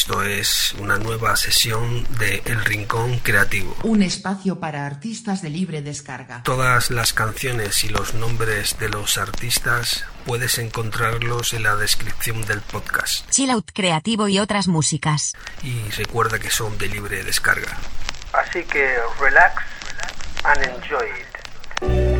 Esto es una nueva sesión de El Rincón Creativo. Un espacio para artistas de libre descarga. Todas las canciones y los nombres de los artistas puedes encontrarlos en la descripción del podcast. Chill Out Creativo y otras músicas. Y recuerda que son de libre descarga. Así que relax and enjoy it.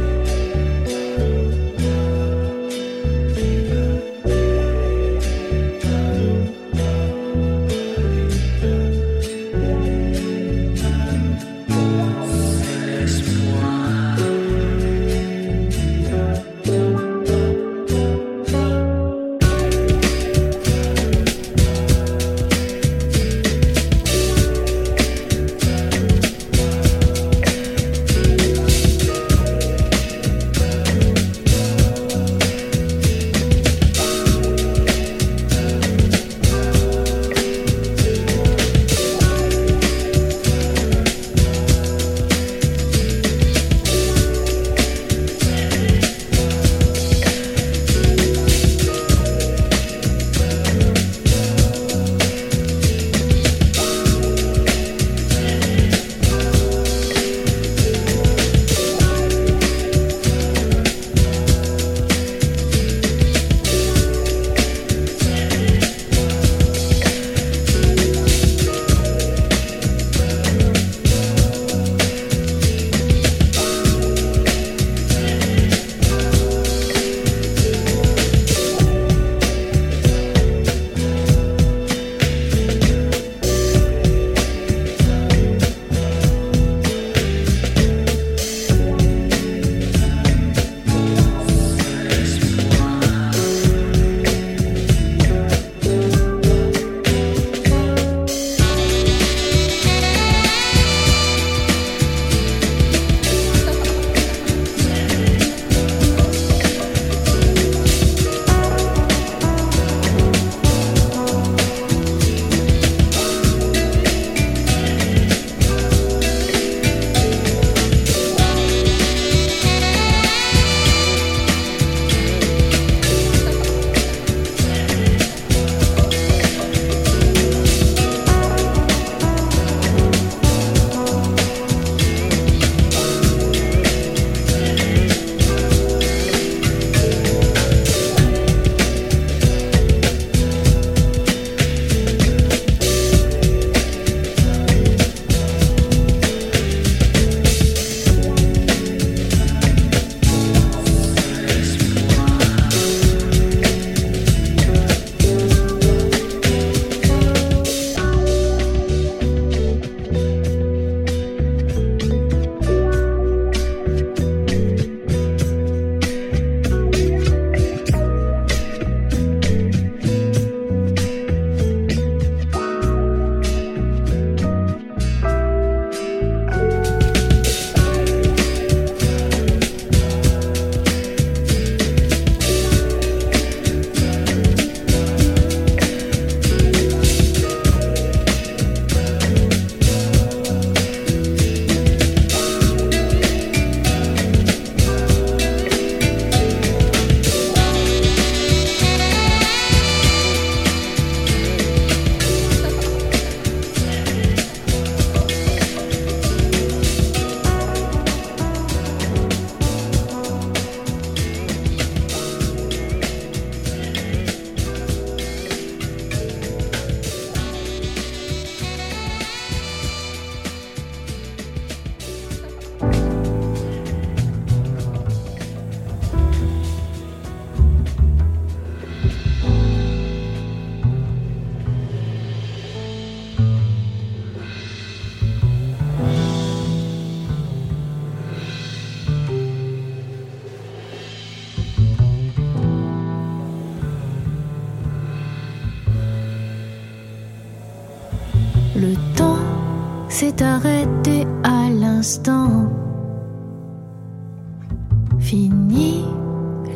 Fini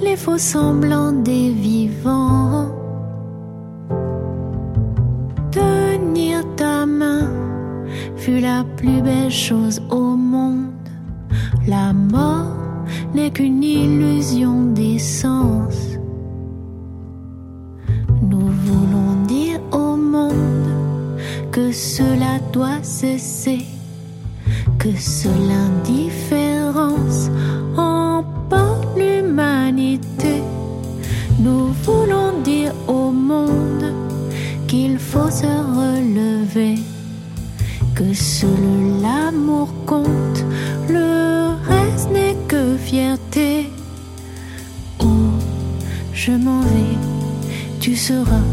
les faux semblants des vivants. Tenir ta main fut la plus belle chose au monde. La mort n'est qu'une illusion d'essence. Nous voulons dire au monde que cela doit cesser, que seule l'indifférence faut se relever, que seul l'amour compte, le reste n'est que fierté. Oh, je m'en vais, tu seras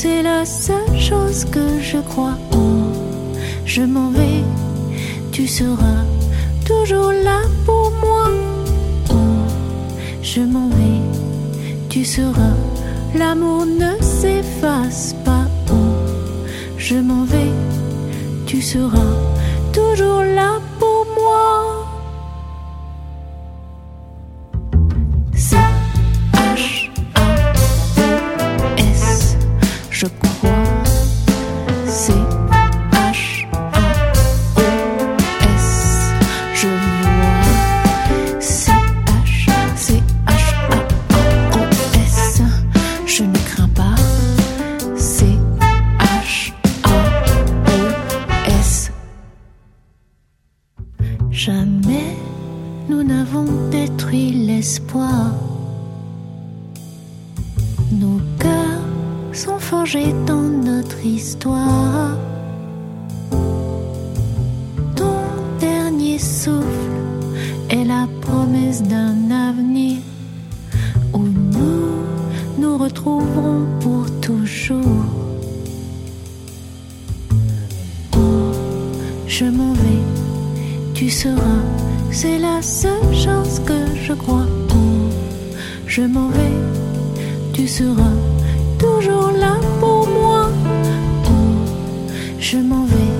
c'est la seule chose que je crois. Oh, je m'en vais, tu seras toujours là pour moi. Oh, je m'en vais, tu seras. L'amour ne s'efface pas. Je m'en vais, tu seras toujours là pour tu seras toujours là pour moi. Oh, je m'en vais,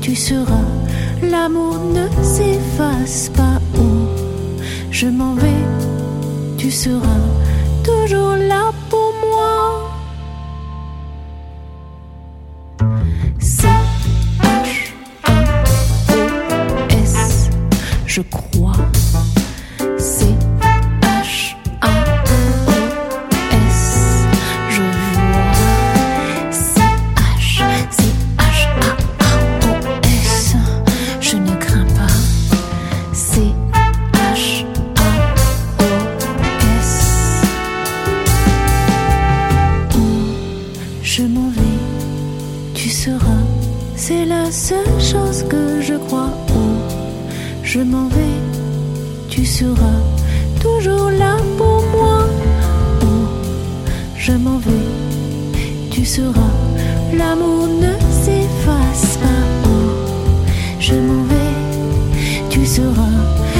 tu seras. L'amour ne s'efface pas. Où je m'en vais, tu seras toujours là pour moi. H A S, je crois. 话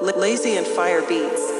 Lazy and Fire Beats.